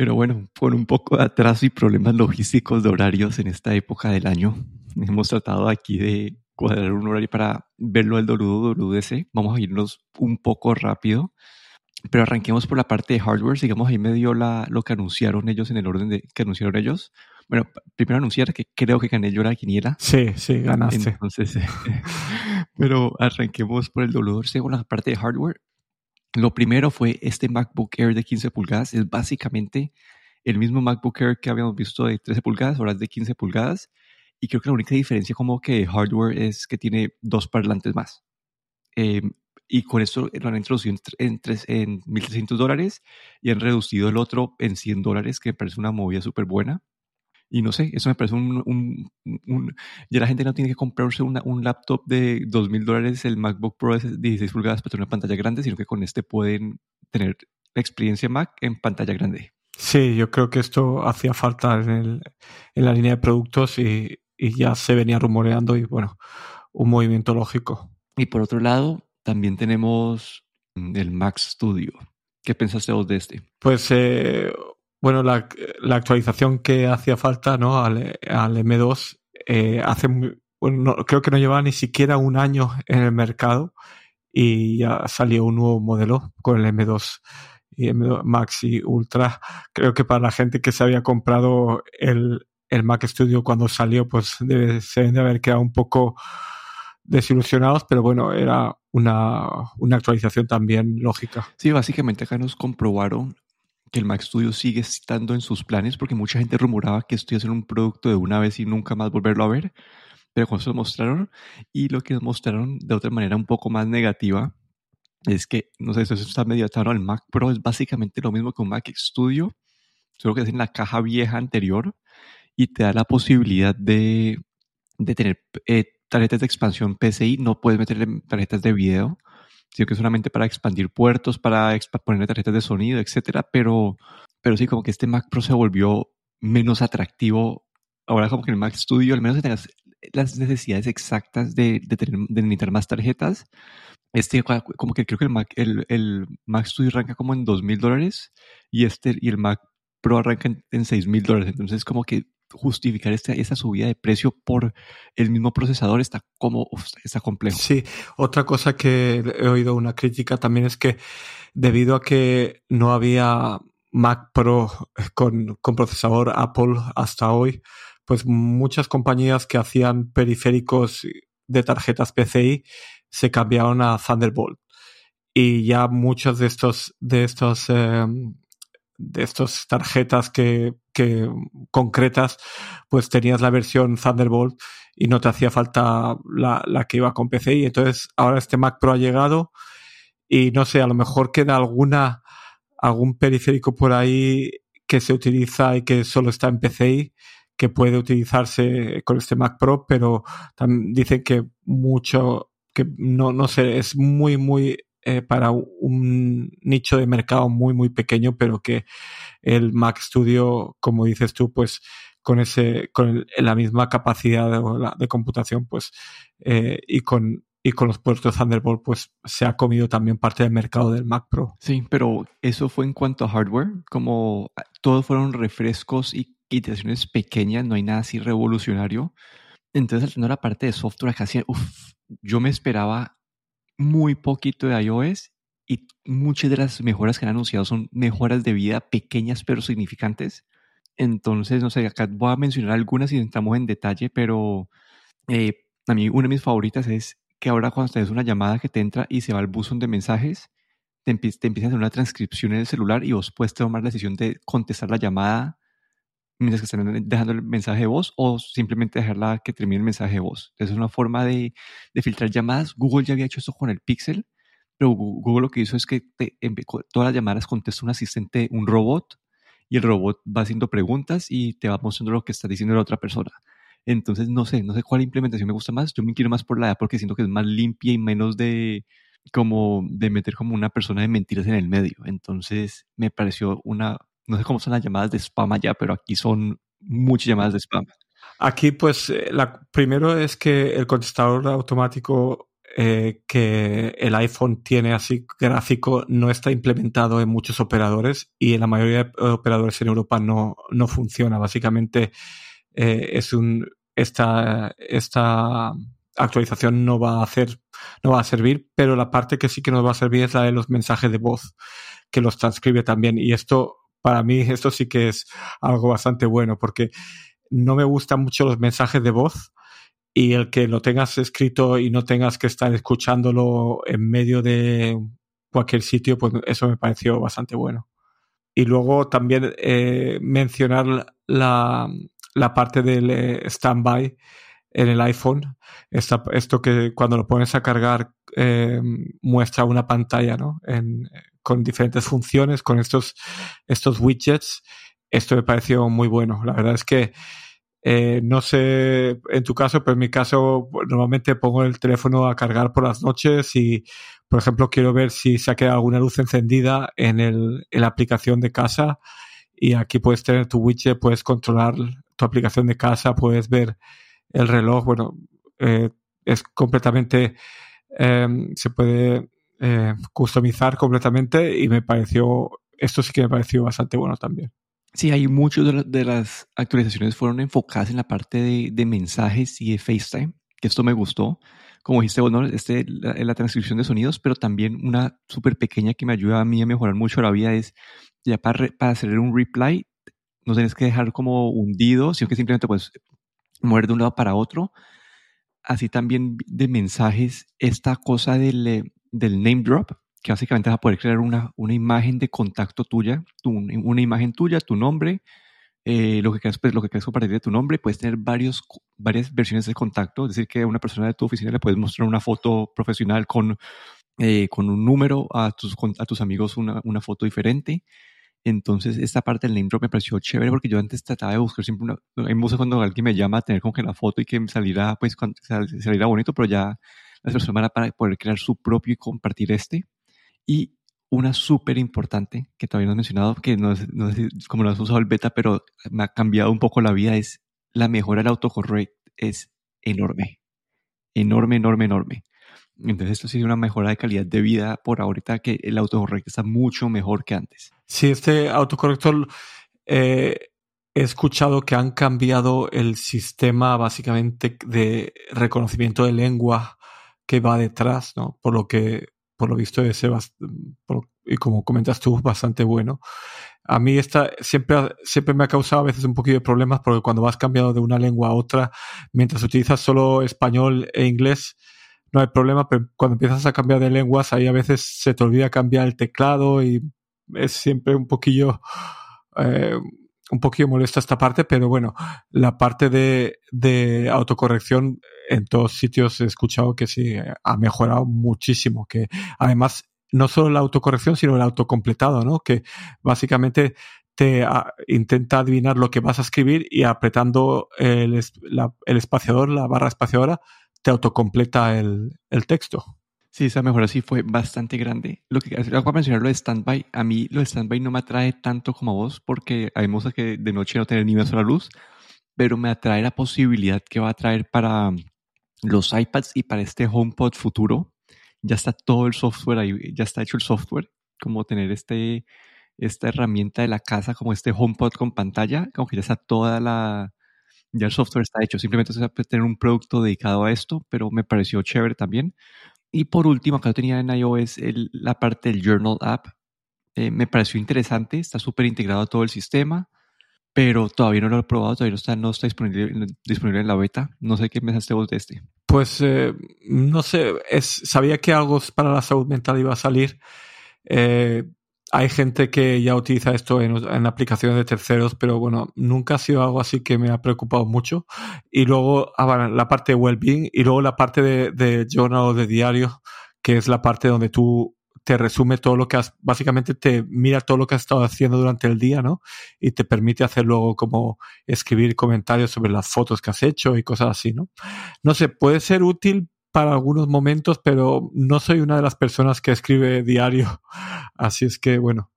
Pero bueno, por un poco de atraso y problemas logísticos de horarios en esta época del año, hemos tratado aquí de cuadrar un horario para verlo del WWDC. Vamos a irnos un poco rápido, pero arranquemos por la parte de hardware. Digamos, ahí me dio la, lo que anunciaron ellos en el orden de que anunciaron ellos. Bueno, primero anunciar que creo que gané yo la quiniela. Sí, sí, ganaste. Entonces, pero arranquemos por el WWDC con la parte de hardware. Lo primero fue este MacBook Air de 15 pulgadas. Es básicamente el mismo MacBook Air que habíamos visto de 13 pulgadas, ahora es de 15 pulgadas. Y creo que la única diferencia como que hardware es que tiene dos parlantes más. Em, y con eso lo han introducido en, en, 1.300 dólares y han reducido el otro en 100 dólares, que me parece una movida súper buena. Y no sé, eso me parece un, un, Ya la gente no tiene que comprarse un laptop de 2.000 dólares, el MacBook Pro de 16 pulgadas para tener una pantalla grande, sino que con este pueden tener la experiencia Mac en pantalla grande. Sí, yo creo que esto hacía falta en, el, en la línea de productos y, y ya se venía rumoreando y bueno, un movimiento lógico. Y por otro lado, también tenemos el Mac Studio. ¿Qué pensaste vos de este? Pues eh, bueno, la, la, actualización que hacía falta ¿no? al, al M2 eh, hace bueno, creo que no llevaba ni siquiera un año en el mercado y ya salió un nuevo modelo con el M2 y M2 Max y Ultra. Creo que para la gente que se había comprado el, el Mac Studio cuando salió, pues debe, se deben de haber quedado un poco desilusionados, pero bueno, era una, una actualización también lógica. Sí, básicamente acá nos comprobaron que el Mac Studio sigue estando en sus planes porque mucha gente rumoraba que esto iba a ser un producto de una vez y nunca más volverlo a ver, pero cuando se lo mostraron y lo que mostraron de otra manera un poco más negativa es que, no sé, eso está medio atado al Mac Pro, es básicamente lo mismo que un Mac Studio, solo que es en la caja vieja anterior y te da la posibilidad de, de tener eh, tarjetas de expansión PCI, no puedes meterle tarjetas de video, sino que solamente para expandir puertos, para poner tarjetas de sonido, etcétera, pero, pero sí, como que este Mac Pro se volvió menos atractivo. Ahora como que el Mac Studio, al menos tengas las necesidades exactas de, de, tener, de necesitar más tarjetas. Este, como que creo que el Mac, el, el Mac Studio arranca como en dos mil dólares y este, y el Mac Pro arranca en seis mil dólares. Entonces, como que justificar esta, esa subida de precio por el mismo procesador está como está complejo. Sí, otra cosa que he oído una crítica también es que debido a que no había Mac Pro con, con procesador Apple hasta hoy, pues muchas compañías que hacían periféricos de tarjetas PCI se cambiaron a Thunderbolt y ya muchos de estos de estos eh, de estas tarjetas que, concretas, pues tenías la versión Thunderbolt y no te hacía falta la, la que iba con PCI. Entonces, ahora este Mac Pro ha llegado y no sé, a lo mejor queda alguna, algún periférico por ahí que se utiliza y que solo está en PCI que puede utilizarse con este Mac Pro, pero también dicen que mucho, que no, no sé, es muy, muy eh, para un nicho de mercado muy, muy pequeño, pero que el Mac Studio, como dices tú, pues con ese, con la misma capacidad de, de computación, pues, eh, y con, y con los puertos Thunderbolt, pues se ha comido también parte del mercado del Mac Pro. Sí, pero eso fue en cuanto a hardware, como todos fueron refrescos y iteraciones pequeñas, no hay nada así revolucionario. Entonces, al tener la parte de software, casi, uff, yo me esperaba muy poquito de iOS y muchas de las mejoras que han anunciado son mejoras de vida pequeñas pero significantes. Entonces, no sé, acá voy a mencionar algunas y entramos en detalle, pero eh, a mí una de mis favoritas es que ahora cuando tienes una llamada que te entra y se va al buzón de mensajes, te, te empieza a hacer una transcripción en el celular y vos puedes tomar la decisión de contestar la llamada mientras que están dejando el mensaje de voz o simplemente dejarla que termine el mensaje de voz. es una forma de, de, filtrar llamadas. Google ya había hecho esto con el Pixel, pero Google lo que hizo es que te, todas las llamadas contesta un asistente, un robot, y el robot va haciendo preguntas y te va mostrando lo que está diciendo la otra persona. Entonces, no sé, no sé cuál implementación me gusta más. Yo me quiero más por la porque siento que es más limpia y menos de como de meter como una persona de mentiras en el medio. Entonces, me pareció una no sé cómo son las llamadas de spam allá, pero aquí son muchas llamadas de spam. Aquí, pues, eh, la, primero es que el contestador automático eh, que el iPhone tiene así gráfico no está implementado en muchos operadores y en la mayoría de operadores en Europa no, no funciona. Básicamente eh, es un esta, esta actualización no va a hacer, no va a servir, pero la parte que sí que nos va a servir es la de los mensajes de voz, que los transcribe también. Y esto, para mí, esto sí que es algo bastante bueno, porque no me gustan mucho los mensajes de voz y el que lo tengas escrito y no tengas que estar escuchándolo en medio de cualquier sitio, pues eso me pareció bastante bueno. Y luego también eh, mencionar la, la parte del eh, standby en el iPhone. esto que cuando lo pones a cargar eh, muestra una pantalla ¿no? En, con diferentes funciones, con estos, estos widgets. Esto me pareció muy bueno. La verdad es que eh, no sé en tu caso, pero en mi caso normalmente pongo el teléfono a cargar por las noches y, por ejemplo, quiero ver si se ha quedado alguna luz encendida en, el, en la aplicación de casa y aquí puedes tener tu widget, puedes controlar tu aplicación de casa, puedes ver el reloj. Bueno, eh, es completamente, em, se puede eh, customizar completamente y me pareció, esto sí que me pareció bastante bueno también. Sí, hay muchas de, las actualizaciones fueron enfocadas en la parte de, mensajes y de FaceTime, que esto me gustó. Como dijiste, bueno, este, la, la transcripción de sonidos, pero también una súper pequeña que me ayuda a mí a mejorar mucho la vida es ya para, para hacer un reply, no tienes que dejar como hundido, sino que simplemente puedes mover de un lado para otro. Así también de mensajes, esta cosa del, eh, del name drop, que básicamente vas a poder crear una, una imagen de contacto tuya, una imagen tuya, tu nombre, eh, lo que quieras, pues, lo que quieras compartir de tu nombre, puedes tener varios, varias versiones de contacto, es decir, que a una persona de tu oficina le puedes mostrar una foto profesional con, eh, con un número, a tus, a tus amigos una, una, foto diferente. Entonces, esta parte del name drop me pareció chévere porque yo antes trataba de buscar siempre una. me gusta cuando alguien me llama a tener como que la foto y que saliera, pues, saliera bonito, pero ya las personas van a para poder crear su propio y compartir este. Y una súper importante que todavía no has mencionado, que no, no sé como no has usado el beta, pero me ha cambiado un poco la vida, es la mejora del autocorrect es enorme. Enorme, enorme, enorme. Entonces esto sí es una mejora de calidad de vida por ahorita que el autocorrect está mucho mejor que antes. Sí, este autocorrector eh, he escuchado que han cambiado el sistema básicamente de reconocimiento de lengua que va detrás, ¿no? Por lo que por lo visto es y como comentas tú, bastante bueno. A mí esta siempre, siempre me ha causado a veces un poquito de problemas porque cuando vas cambiando de una lengua a otra, mientras utilizas solo español e inglés, no hay problema, pero cuando empiezas a cambiar de lenguas, ahí a veces se te olvida cambiar el teclado y es siempre un poquillo, eh, un poquillo molesta esta parte, pero bueno, la parte de, de autocorrección en todos sitios he escuchado que sí, ha mejorado muchísimo, que además no solo la autocorrección, sino el autocompletado, ¿no? Que básicamente te intenta adivinar lo que vas a escribir y apretando el, el espaciador, la barra espaciadora, te autocompleta el, el texto. Sí, esa mejora sí fue bastante grande. Lo que acabo de mencionar lo de standby, a mí lo de standby no me atrae tanto como a vos porque hay cosas que de noche no tener ni una sola luz, pero me atrae la posibilidad que va a traer para los iPads y para este HomePod futuro, ya está todo el software ahí, ya está hecho el software, como tener este, esta herramienta de la casa, como este HomePod con pantalla, como que ya está toda la, ya el software está hecho, simplemente a tener un producto dedicado a esto, pero me pareció chévere también. Y por último, acá tenía en iOS la parte del Journal App, eh, me pareció interesante, está súper integrado a todo el sistema pero todavía no lo he probado, todavía no está, no está disponible, disponible en la beta. No sé qué pensaste vos de este. Pues eh, no sé, es, sabía que algo para la salud mental iba a salir. Eh, hay gente que ya utiliza esto en, aplicaciones de terceros, pero bueno, nunca ha sido algo así que me ha preocupado mucho. Y luego, ah, la parte de well-being y luego la parte de, de journal o de diario, que es la parte donde tú te resume todo lo que has, básicamente te mira todo lo que has estado haciendo durante el día, ¿no? Y te permite hacer luego como escribir comentarios sobre las fotos que has hecho y cosas así, ¿no? No sé, puede ser útil para algunos momentos, pero no soy una de las personas que escribe diario. Así es que, bueno,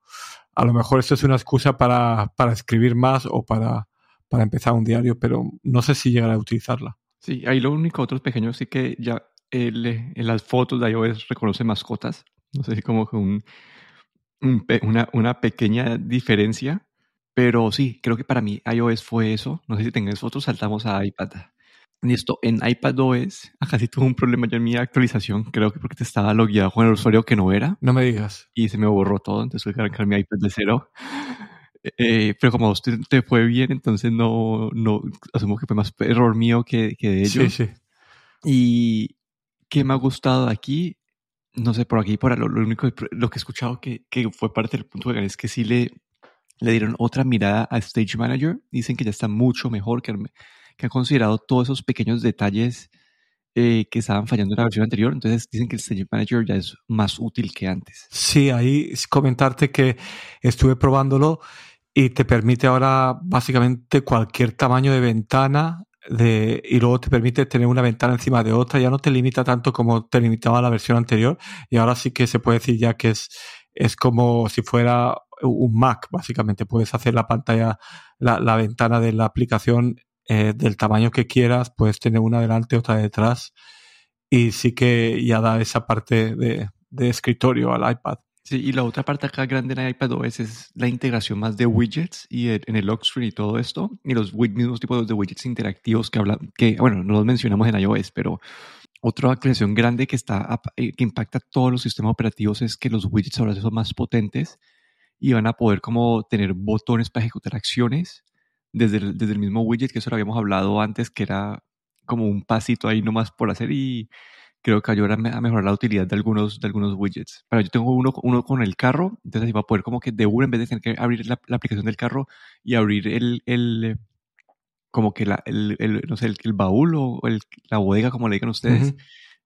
a lo mejor esto es una excusa para, para escribir más o para, para empezar un diario, pero no sé si llegaré a utilizarla. Sí, ahí lo único, otros pequeños sí que ya él, en las fotos de iOS reconoce mascotas. No sé si como que un, una, una, pequeña diferencia. Pero sí, creo que para mí iOS fue eso. No sé si tengas fotos, saltamos a iPad. Y esto, en iPadOS, acá sí tuve un problema yo en mi actualización, creo que porque te estaba logueado con el usuario que no era. No me digas. Y se me borró todo, entonces tuve que arrancar mi iPad de cero. Eh, pero como usted te fue bien, entonces no, no, asumo que fue más error mío que, que de ellos. Sí, sí. Y qué me ha gustado aquí, no sé, por aquí, por lo, lo único, lo que he escuchado que, que fue parte del punto de ganar es que sí le, le dieron otra mirada a Stage Manager. Dicen que ya está mucho mejor, que, que han considerado todos esos pequeños detalles eh, que estaban fallando en la versión anterior. Entonces dicen que el Stage Manager ya es más útil que antes. Sí, ahí comentarte que estuve probándolo y te permite ahora básicamente cualquier tamaño de ventana de, y luego te permite tener una ventana encima de otra. Ya no te limita tanto como te limitaba la versión anterior y ahora sí que se puede decir ya que es, es como si fuera un Mac, básicamente. Puedes hacer la pantalla, la, la ventana de la aplicación eh, del tamaño que quieras, puedes tener una delante, otra detrás y sí que ya da esa parte de, escritorio al iPad. Sí, y la otra parte acá grande en el iPad OS es la integración más de widgets y en el lock screen y todo esto, y los mismos tipos de widgets interactivos que hablan, que bueno, no los mencionamos en iOS, pero otra actualización grande que está eh, que impacta todos los sistemas operativos es que los widgets ahora son más potentes y van a poder como tener botones para ejecutar acciones desde el, desde el mismo widget, que eso lo habíamos hablado antes, que era como un pasito ahí nomás por hacer y creo que ayuda a mejorar la utilidad de algunos, de algunos widgets. Pero yo tengo uno, uno con el carro, entonces así va a poder como que de uno, en vez de tener que abrir la, aplicación del carro y abrir el, el como que la, el, el, no sé, el, baúl o el, la bodega, como le digan ustedes,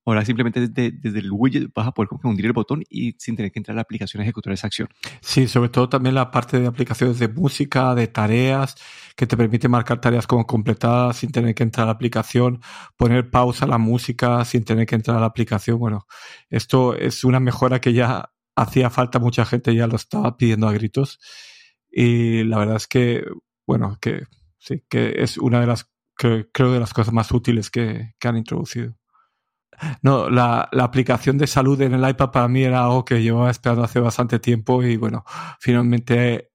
Ahora simplemente desde, desde, el widget vas a poder hundir el botón y sin tener que entrar a la aplicación a ejecutar esa acción. Sí, sobre todo también la parte de aplicaciones de música, de tareas, que te permite marcar tareas como completadas sin tener que entrar a la aplicación, poner pausa a la música sin tener que entrar a la aplicación. Bueno, esto es una mejora que ya hacía falta, mucha gente ya lo estaba pidiendo a gritos. Y la verdad es que, bueno, que sí, que es una de las, creo, de las cosas más útiles que, que han introducido. No, la, aplicación de salud en el iPad para mí era algo que llevaba esperando hace bastante tiempo y bueno, finalmente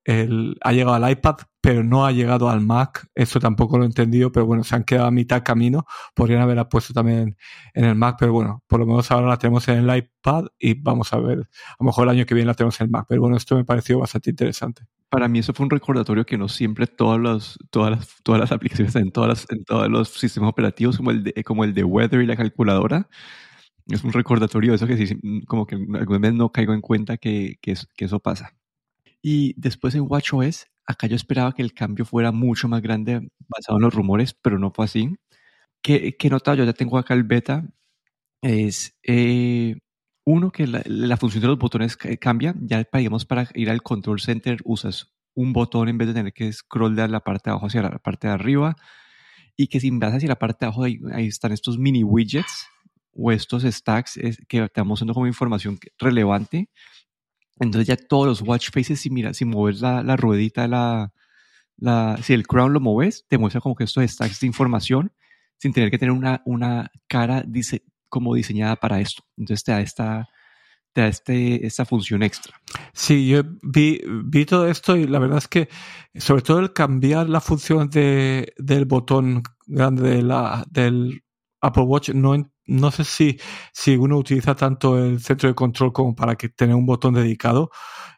ha llegado al iPad, pero no ha llegado al Mac. Eso tampoco lo he entendido, pero bueno, se han quedado a mitad camino. Podrían haberla puesto también en el Mac, pero bueno, por lo menos ahora la tenemos en el iPad y vamos a ver, a lo mejor el año que viene la tenemos en el Mac. Pero bueno, esto me pareció bastante interesante para mí eso fue un recordatorio que no siempre todas las, todas las, todas las aplicaciones en, todas en todos los sistemas operativos, como el, de, como el de Weather y la calculadora, es un recordatorio de eso que sí, como que alguna vez no caigo en cuenta que, que, eso pasa. Y después en WatchOS, acá yo esperaba que el cambio fuera mucho más grande basado en los rumores, pero no fue así. ¿Qué, qué notado? Yo ya tengo acá el beta. Es eh, uno, que la, función de los botones cambia. Ya, digamos, para ir al control center usas un botón en vez de tener que scroll de la parte de abajo hacia la parte de arriba. Y que si vas hacia la parte de abajo, ahí, están estos mini widgets o estos stacks que te estamos dando como información relevante. Entonces ya todos los watch faces, si mira, si mueves la, la ruedita, la, la, si el crown lo mueves, te muestra como que estos stacks de información sin tener que tener una, una cara dice, como diseñada para esto. Entonces te da esta, este, esta función extra. Sí, yo vi, vi todo esto y la verdad es que sobre todo el cambiar la función de, del botón grande de la, del Apple Watch, no, no sé si, si uno utiliza tanto el centro de control como para que tener un botón dedicado.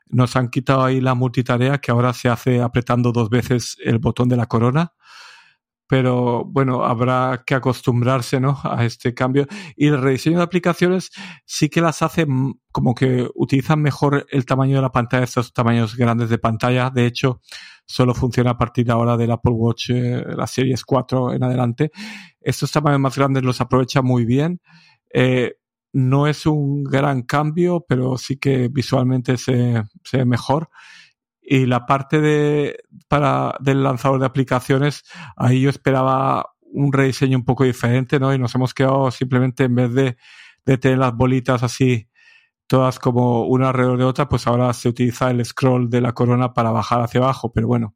Nos han quitado ahí la multitarea que ahora se hace apretando dos veces el botón de la corona pero bueno, habrá que acostumbrarse ¿no? a este cambio. Y el rediseño de aplicaciones sí que las hace como que utilizan mejor el tamaño de la pantalla, estos tamaños grandes de pantalla. De hecho, solo funciona a partir de ahora del Apple Watch, eh, las series 4 en adelante. Estos tamaños más grandes los aprovecha muy bien. Eh, no es un gran cambio, pero sí que visualmente se, se ve mejor. Y la parte de, para, del lanzador de aplicaciones, ahí yo esperaba un rediseño un poco diferente, ¿no? Y nos hemos quedado simplemente en vez de, de tener las bolitas así, todas como una alrededor de otra, pues ahora se utiliza el scroll de la corona para bajar hacia abajo, pero bueno,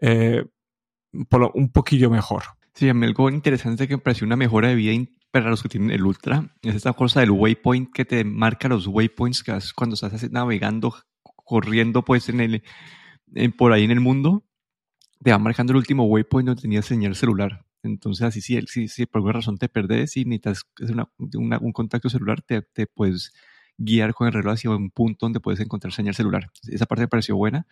eh, por un poquillo mejor. Sí, a mí algo interesante que me pareció una mejora de vida para los que tienen el Ultra, es esta cosa del waypoint que te marca los waypoints que cuando estás navegando, corriendo pues en el, por ahí en el mundo, te va marcando el último waypoint donde tenías señal celular. Entonces, así si, si, si por alguna razón te perdés y necesitas un contacto celular, te, te, puedes guiar con el reloj hacia un punto donde puedes encontrar señal celular. Esa parte me pareció buena.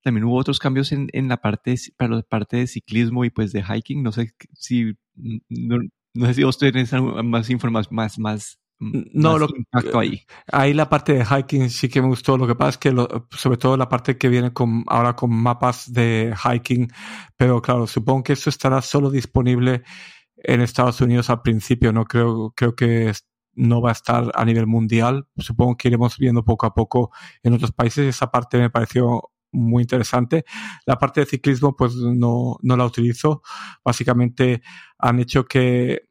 También hubo otros cambios en, en la parte, para la parte de ciclismo y pues de hiking. No sé si, no, no sé si vos tenés más información, más, más, no, lo, impacto ahí. Ahí la parte de hiking sí que me gustó. Lo que pasa es que, sobre todo la parte que viene con, ahora con mapas de hiking, pero claro, supongo que esto estará solo disponible en Estados Unidos al principio. No creo, creo que no va a estar a nivel mundial. Supongo que iremos viendo poco a poco en otros países. Esa parte me pareció muy interesante. La parte de ciclismo, pues no, no la utilizo. Básicamente han hecho que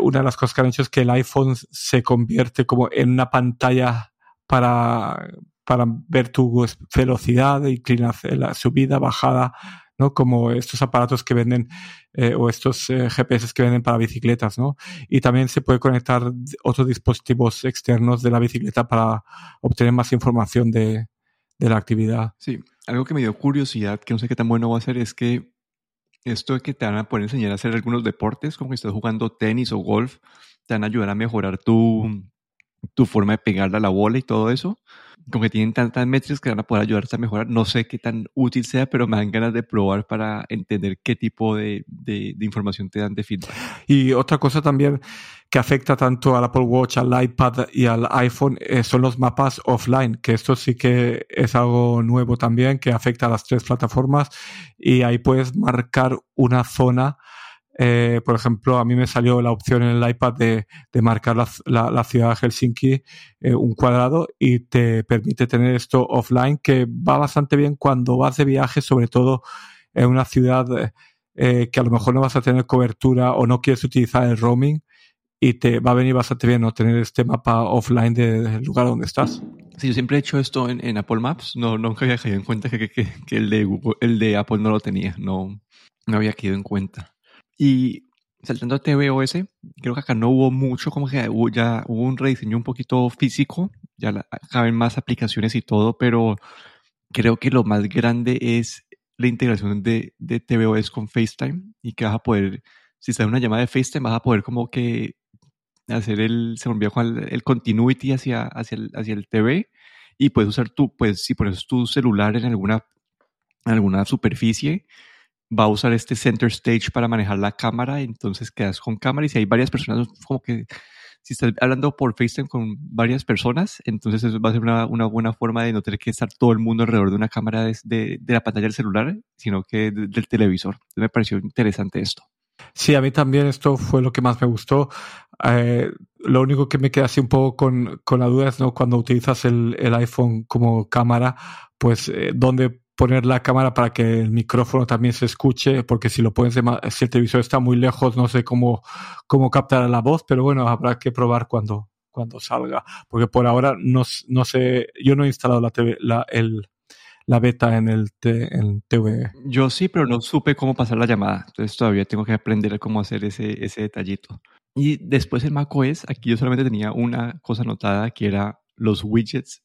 una de las cosas que han hecho es que el iPhone se convierte como en una pantalla para, para ver tu velocidad, inclinación, la subida, bajada, ¿no? Como estos aparatos que venden eh, o estos eh, GPS que venden para bicicletas, ¿no? Y también se puede conectar otros dispositivos externos de la bicicleta para obtener más información de, de la actividad. Sí, algo que me dio curiosidad, que no sé qué tan bueno va a ser, es que esto que te van a poder enseñar a hacer algunos deportes, como que estás jugando tenis o golf, te van a ayudar a mejorar tu, tu forma de pegarle a la bola y todo eso como que tienen tantas métricas que van a poder ayudarte a mejorar. No sé qué tan útil sea, pero me dan ganas de probar para entender qué tipo de, de, información te dan de feedback. Y otra cosa también que afecta tanto al Apple Watch, al iPad y al iPhone eh, son los mapas offline, que esto sí que es algo nuevo también, que afecta a las tres plataformas. Y ahí puedes marcar una zona eh, por ejemplo, a mí me salió la opción en el iPad de, de marcar la, la, ciudad de Helsinki eh, un cuadrado y te permite tener esto offline que va bastante bien cuando vas de viaje, sobre todo en una ciudad eh, que a lo mejor no vas a tener cobertura o no quieres utilizar el roaming y te va a venir bastante bien no tener este mapa offline del lugar donde estás. Sí, yo siempre he hecho esto en, en Apple Maps, no, nunca había caído en cuenta que, que, que, el, de el de Apple no lo tenía, no, no había caído en cuenta. Y saltando a tvOS, creo que acá no hubo mucho, como que hubo, ya hubo un rediseño un poquito físico, ya caben más aplicaciones y todo, pero creo que lo más grande es la integración de, de tvOS con FaceTime. Y que vas a poder, si en una llamada de FaceTime, vas a poder como que hacer el, se volvió con el, continuity hacia, hacia, el, hacia el TV y puedes usar tu, pues si pones tu celular en alguna, en alguna superficie, va a usar este center stage para manejar la cámara, entonces quedas con cámara y si hay varias personas, como que si estás hablando por FaceTime con varias personas, entonces eso va a ser una, una buena forma de no tener que estar todo el mundo alrededor de una cámara de, de, la pantalla del celular, sino que del televisor. me pareció interesante esto. Sí, a mí también esto fue lo que más me gustó. Eh, lo único que me queda así un poco con, con la duda es ¿no? cuando utilizas el, iPhone como cámara, pues eh, dónde poner la cámara para que el micrófono también se escuche, porque si lo pones, si el televisor está muy lejos, no sé cómo, cómo captar la voz, pero bueno, habrá que probar cuando, cuando salga, porque por ahora no, no sé, yo no he instalado la, TV, la, el, la beta en el en TV. Yo sí, pero no supe cómo pasar la llamada, entonces todavía tengo que aprender cómo hacer ese, ese detallito. Y después en macOS, aquí yo solamente tenía una cosa anotada que era los widgets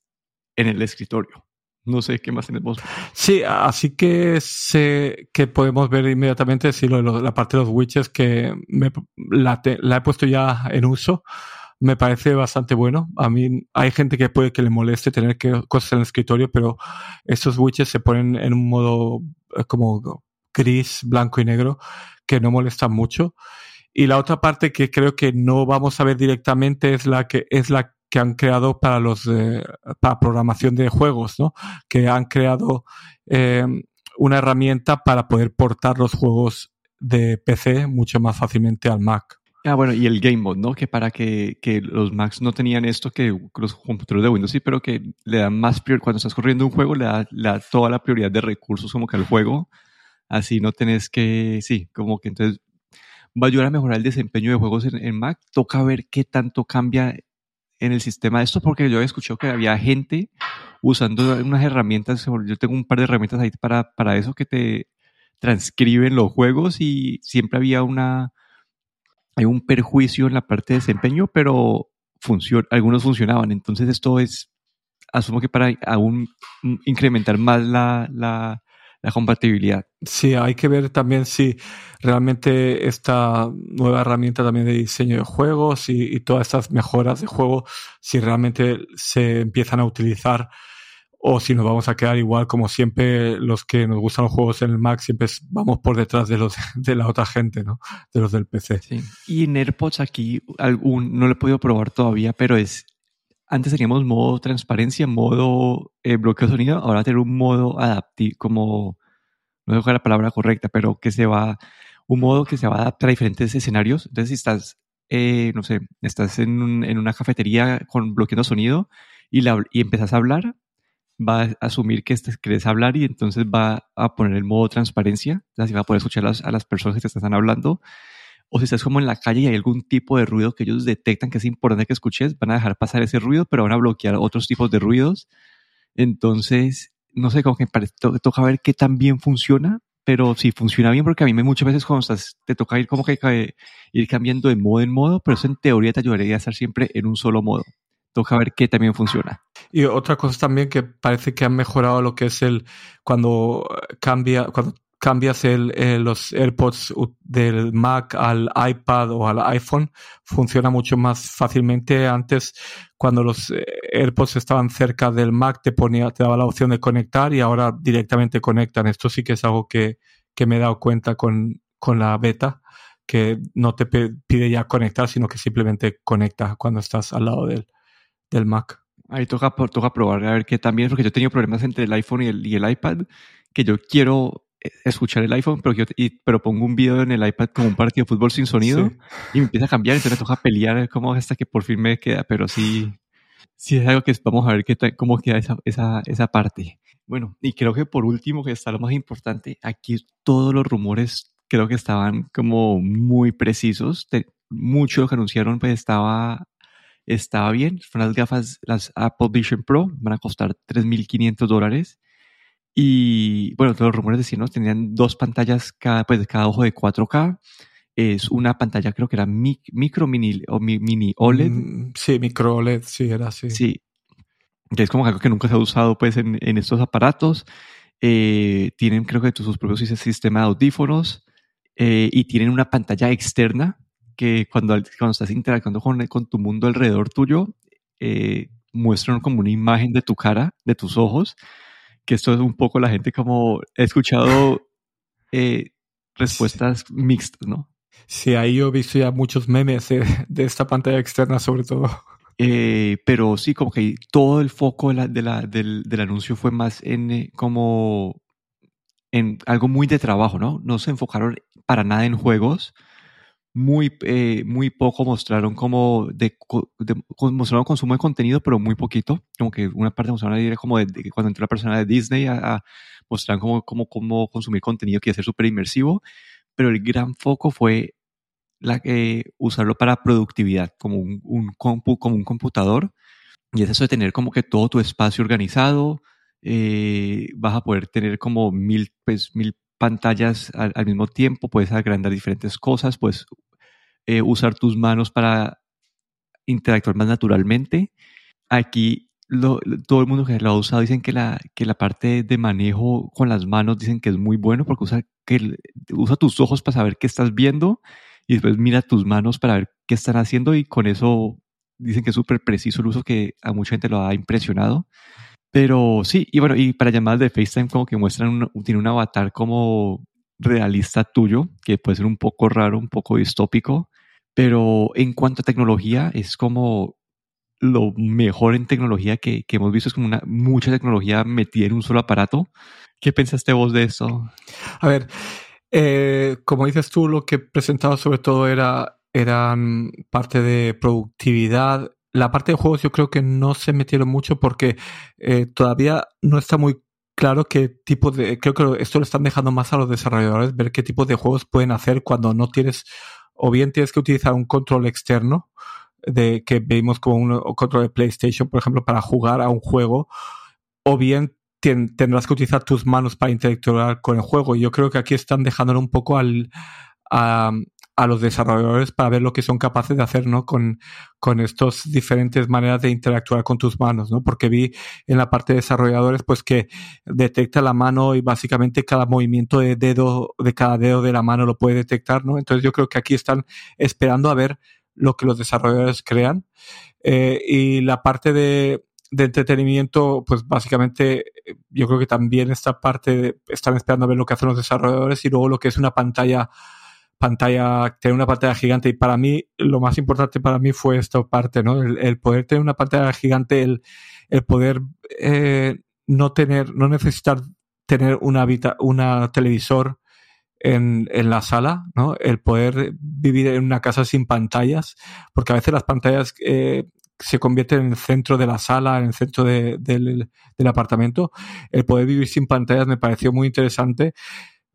en el escritorio. No sé qué más tenemos. Sí, así que sé que podemos ver inmediatamente si lo, la parte de los widgets que me, la, he puesto ya en uso. Me parece bastante bueno. A mí hay gente que puede que le moleste tener que, cosas en el escritorio, pero estos widgets se ponen en un modo eh, como gris, blanco y negro que no molestan mucho. Y la otra parte que creo que no vamos a ver directamente es la que es la que han creado para los para programación de juegos, ¿no? Que han creado eh, una herramienta para poder portar los juegos de PC mucho más fácilmente al Mac. Ah, bueno, y el Game Mode, ¿no? Que para que, que los Macs no tenían esto que los computadores de Windows sí, pero que le dan más prioridad. Cuando estás corriendo un juego, le da, toda la prioridad de recursos como que al juego. Así no tenés que, sí, como que entonces va a ayudar a mejorar el desempeño de juegos en, en Mac. Toca ver qué tanto cambia en el sistema de esto porque yo he escuchado que había gente usando unas herramientas, yo tengo un par de herramientas ahí para, para eso que te transcriben los juegos y siempre había una, hay un perjuicio en la parte de desempeño, pero algunos funcionaban. Entonces esto es, asumo que para aún incrementar más la, la, la compatibilidad. Sí, hay que ver también si realmente esta nueva herramienta también de diseño de juegos y todas estas mejoras de juego, si realmente se empiezan a utilizar o si nos vamos a quedar igual como siempre los que nos gustan los juegos en el Mac siempre vamos por detrás de los de la otra gente, ¿no? De los del PC. Sí. Y en AirPods aquí algún no lo he podido probar todavía, pero es antes teníamos modo transparencia, modo eh, bloqueo de sonido, ahora tenemos un modo adaptivo, como no dejo la palabra correcta, pero que se va un modo que se va a adaptar a diferentes escenarios. Entonces, si estás eh, no sé, estás en, en, una cafetería con bloqueando sonido y, la, y empezás a hablar, va a asumir que este, quieres hablar y entonces va a poner el modo transparencia, así va a poder escuchar a las personas que te están hablando. O si estás como en la calle y hay algún tipo de ruido que ellos detectan que es importante que escuches, van a dejar pasar ese ruido, pero van a bloquear otros tipos de ruidos. Entonces, no sé, como que parece, toca ver qué tan bien funciona, pero si funciona bien, porque a mí muchas veces cuando estás, te toca ir como que ir cambiando de modo en modo, pero eso en teoría te ayudaría a estar siempre en un solo modo toca ver qué también funciona. Y otra cosa también que parece que han mejorado lo que es el cuando cambia, cuando cambias el, eh, los AirPods del Mac al iPad o al iPhone, funciona mucho más fácilmente. Antes, cuando los eh, AirPods estaban cerca del Mac, te ponía, te daba la opción de conectar y ahora directamente conectan. Esto sí que es algo que, que me he dado cuenta con, con la beta, que no te pide ya conectar, sino que simplemente conecta cuando estás al lado de él del Mac. Ahí toca, toca probar a ver qué también, porque yo he tenido problemas entre el iPhone y el, y el iPad, que yo quiero eh, escuchar el iPhone, pero, yo, pero pongo un video en el iPad como un partido de fútbol sin sonido y me empieza a cambiar, entonces me toca pelear como hasta que por fin me queda, pero sí, sí es algo que vamos a ver qué, cómo queda esa, esa, esa parte. Bueno, y creo que por último, que está lo más importante, aquí todos los rumores creo que estaban como muy precisos. mucho lo que anunciaron pues estaba estaba bien. Fueron las gafas, las Apple Vision Pro, van a costar 3.500 dólares. Y bueno, todos los rumores decían, ¿no? Tenían dos pantallas cada, pues, cada ojo de 4K. Es una pantalla, creo que era micro, mini o mini OLED. Mm, sí, micro OLED, sí, era así. Sí. Que es como algo que nunca se ha usado pues en, en estos aparatos. Eh, tienen, creo que sus propios sistemas de audífonos. Eh, y tienen una pantalla externa que cuando, cuando estás interactuando con, con tu mundo alrededor tuyo, eh, muestran como una imagen de tu cara, de tus ojos, que esto es un poco la gente como he escuchado eh, respuestas mixtas, ¿no? Sí, ahí yo he visto ya muchos memes de, esta pantalla externa sobre todo. Eh, pero sí, como que todo el foco de la, de la, del, del, anuncio fue más en eh, como en algo muy de trabajo, ¿no? No se enfocaron para nada en juegos, muy, eh, muy poco mostraron como de, mostraron consumo de contenido, pero muy poquito. Como que una parte mostraron como de, cuando entró la persona de Disney a, mostrar cómo, cómo, cómo, consumir contenido que iba ser súper inmersivo. Pero el gran foco fue la, eh, usarlo para productividad, como un, compu, como un computador. Y es eso de tener como que todo tu espacio organizado. Eh, vas a poder tener como mil, pues, mil pantallas al, mismo tiempo, puedes agrandar diferentes cosas, puedes eh, usar tus manos para interactuar más naturalmente. Aquí todo el mundo que lo ha usado dicen que la, que la parte de manejo con las manos dicen que es muy bueno porque usa, que, usa tus ojos para saber qué estás viendo y después mira tus manos para ver qué están haciendo y con eso dicen que es súper preciso el uso que a mucha gente lo ha impresionado. Pero sí, y bueno, y para llamadas de FaceTime como que muestran, un, tiene un avatar como realista tuyo, que puede ser un poco raro, un poco distópico, pero en cuanto a tecnología, es como lo mejor en tecnología que, que hemos visto, es como una, mucha tecnología metida en un solo aparato. ¿Qué pensaste vos de eso? A ver, eh, como dices tú, lo que presentaba sobre todo era eran parte de productividad. La parte de juegos yo creo que no se metieron mucho porque eh, todavía no está muy claro qué tipo de... Creo que esto lo están dejando más a los desarrolladores, ver qué tipo de juegos pueden hacer cuando no tienes o bien tienes que utilizar un control externo de que vemos como un control de PlayStation, por ejemplo, para jugar a un juego, o bien tendrás que utilizar tus manos para interactuar con el juego. Yo creo que aquí están dejándolo un poco al, a los desarrolladores para ver lo que son capaces de hacer, ¿no? Con, con estas diferentes maneras de interactuar con tus manos, ¿no? Porque vi en la parte de desarrolladores, pues que detecta la mano y básicamente cada movimiento de dedo, de cada dedo de la mano lo puede detectar, ¿no? Entonces yo creo que aquí están esperando a ver lo que los desarrolladores crean. Eh, y la parte de, de entretenimiento, pues básicamente yo creo que también esta parte están esperando a ver lo que hacen los desarrolladores y luego lo que es una pantalla pantalla, tener una pantalla gigante. Y para mí, lo más importante para mí fue esta parte, ¿no? El, poder tener una pantalla gigante, el, el poder eh, no tener, no necesitar tener una, una televisor en, en, la sala, ¿no? El poder vivir en una casa sin pantallas, porque a veces las pantallas eh, se convierten en el centro de la sala, en el centro de, del, del apartamento. El poder vivir sin pantallas me pareció muy interesante,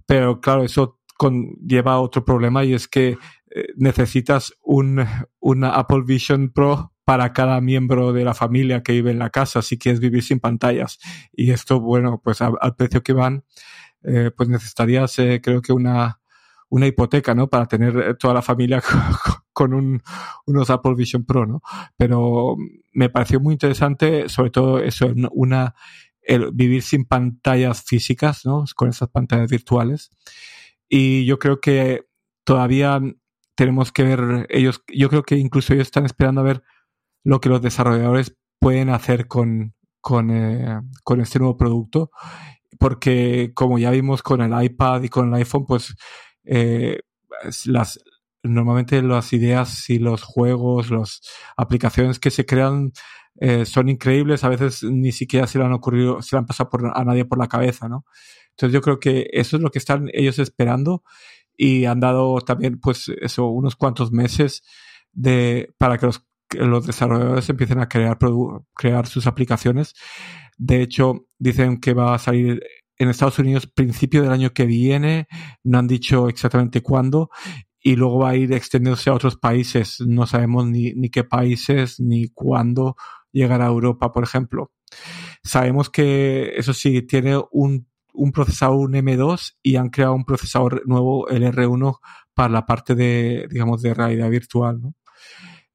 pero claro, eso lleva a otro problema y es que eh, necesitas un, una Apple Vision Pro para cada miembro de la familia que vive en la casa si quieres vivir sin pantallas. Y esto, bueno, pues al precio que van, eh, pues necesitarías, eh, creo que una, una hipoteca, ¿no? Para tener toda la familia con, un, unos Apple Vision Pro, ¿no? Pero me pareció muy interesante, sobre todo eso, una, el vivir sin pantallas físicas, ¿no? Con esas pantallas virtuales. Y yo creo que todavía tenemos que ver, ellos, yo creo que incluso ellos están esperando a ver lo que los desarrolladores pueden hacer con, con, eh, con este nuevo producto. Porque como ya vimos con el iPad y con el iPhone, pues eh, las, normalmente las ideas y los juegos, las aplicaciones que se crean eh, son increíbles, a veces ni siquiera se le han ocurrido, se le han pasado por, a nadie por la cabeza, ¿no? Entonces yo creo que eso es lo que están ellos esperando y han dado también pues eso unos cuantos meses de para que los, los desarrolladores empiecen a crear crear sus aplicaciones. De hecho, dicen que va a salir en Estados Unidos principio del año que viene, no han dicho exactamente cuándo y luego va a ir extendiéndose a otros países. No sabemos ni, ni qué países ni cuándo llegará a Europa, por ejemplo. Sabemos que, eso sí, tiene un un procesador un M2 y han creado un procesador nuevo, el R1, para la parte de, digamos, de realidad virtual.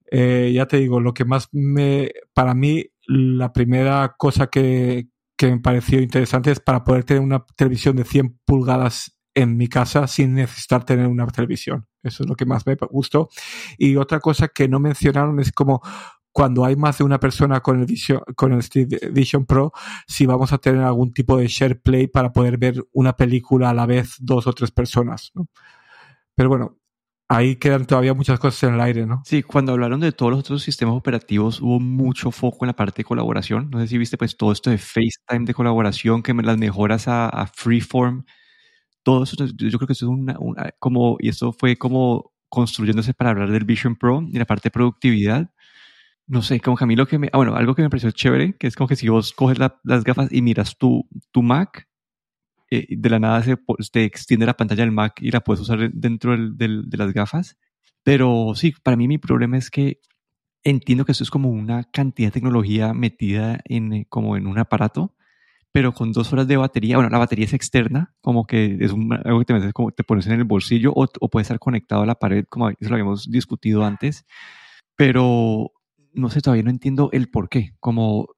Eh, ya te digo, lo que más me, para mí, la primera cosa que, que me pareció interesante es para poder tener una televisión de 100 pulgadas en mi casa sin necesitar tener una televisión. Eso es lo que más me gustó. Y otra cosa que no mencionaron es como cuando hay más de una persona con el Vision, con el Vision Pro, si vamos a tener algún tipo de share play para poder ver una película a la vez dos o tres personas, ¿no? Pero bueno, ahí quedan todavía muchas cosas en el aire, ¿no? Sí, cuando hablaron de todos los otros sistemas operativos hubo mucho foco en la parte de colaboración. No sé si viste pues todo esto de FaceTime de colaboración, que me las mejoras a, Freeform, todo eso, yo creo que eso es una, una, como, y esto fue como construyéndose para hablar del Vision Pro y la parte de productividad no sé, como que lo que me, ah, bueno, algo que me pareció chévere, que es como que si vos coges las gafas y miras tu, tu Mac, eh, de la nada se te extiende la pantalla del Mac y la puedes usar dentro del, de las gafas. Pero sí, para mí mi problema es que entiendo que esto es como una cantidad de tecnología metida en, eh, como en un aparato, pero con dos horas de batería, bueno, la batería es externa, como que es algo que te, metes, como te pones en el bolsillo o, o puede estar conectado a la pared, como eso lo habíamos discutido antes, pero no sé, todavía no entiendo el por qué. Como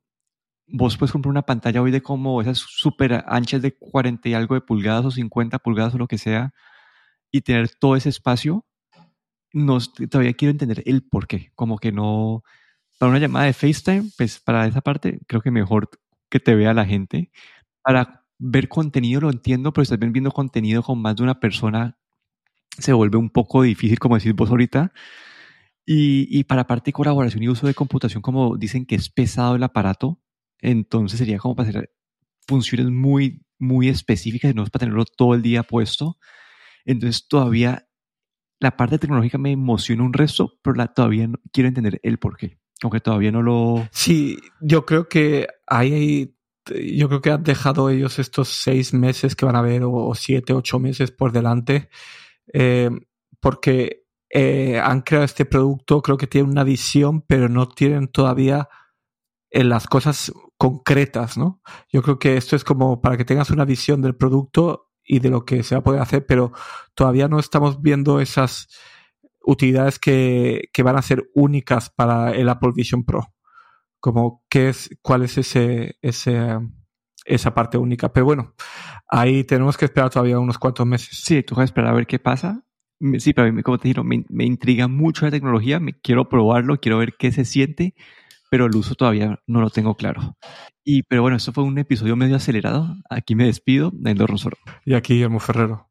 vos puedes comprar una pantalla hoy de como esas súper anchas de 40 y algo de pulgadas o 50 pulgadas o lo que sea y tener todo ese espacio, no, todavía quiero entender el por qué. Como que no, para una llamada de FaceTime, pues para esa parte creo que mejor que te vea la gente. Para ver contenido lo entiendo, pero estás viendo contenido con más de una persona se vuelve un poco difícil, como decís vos ahorita. Y, y, para parte de colaboración y uso de computación, como dicen que es pesado el aparato, entonces sería como para hacer funciones muy, muy específicas no es para tenerlo todo el día puesto. Entonces todavía la parte tecnológica me emociona un resto, pero la, todavía no, quiero entender el por qué. Aunque todavía no lo... Sí, yo creo que hay, yo creo que han dejado ellos estos seis meses que van a ver o, siete, ocho meses por delante, eh, porque eh, han creado este producto, creo que tienen una visión, pero no tienen todavía eh, las cosas concretas, ¿no? Yo creo que esto es como para que tengas una visión del producto y de lo que se va a poder hacer, pero todavía no estamos viendo esas, utilidades que, que van a ser únicas para el Apple Vision Pro. Como qué es, cuál es ese, ese, esa parte única. Pero bueno, ahí tenemos que esperar todavía unos cuantos meses. Sí, tú vas a esperar a ver qué pasa. Sí, pero como te digo, me, me intriga mucho la tecnología, me quiero probarlo, quiero ver qué se siente, pero el uso todavía no lo tengo claro. Y, pero bueno, esto fue un episodio medio acelerado. Aquí me despido, Nando Ronsoro. Y aquí Guillermo Ferrero.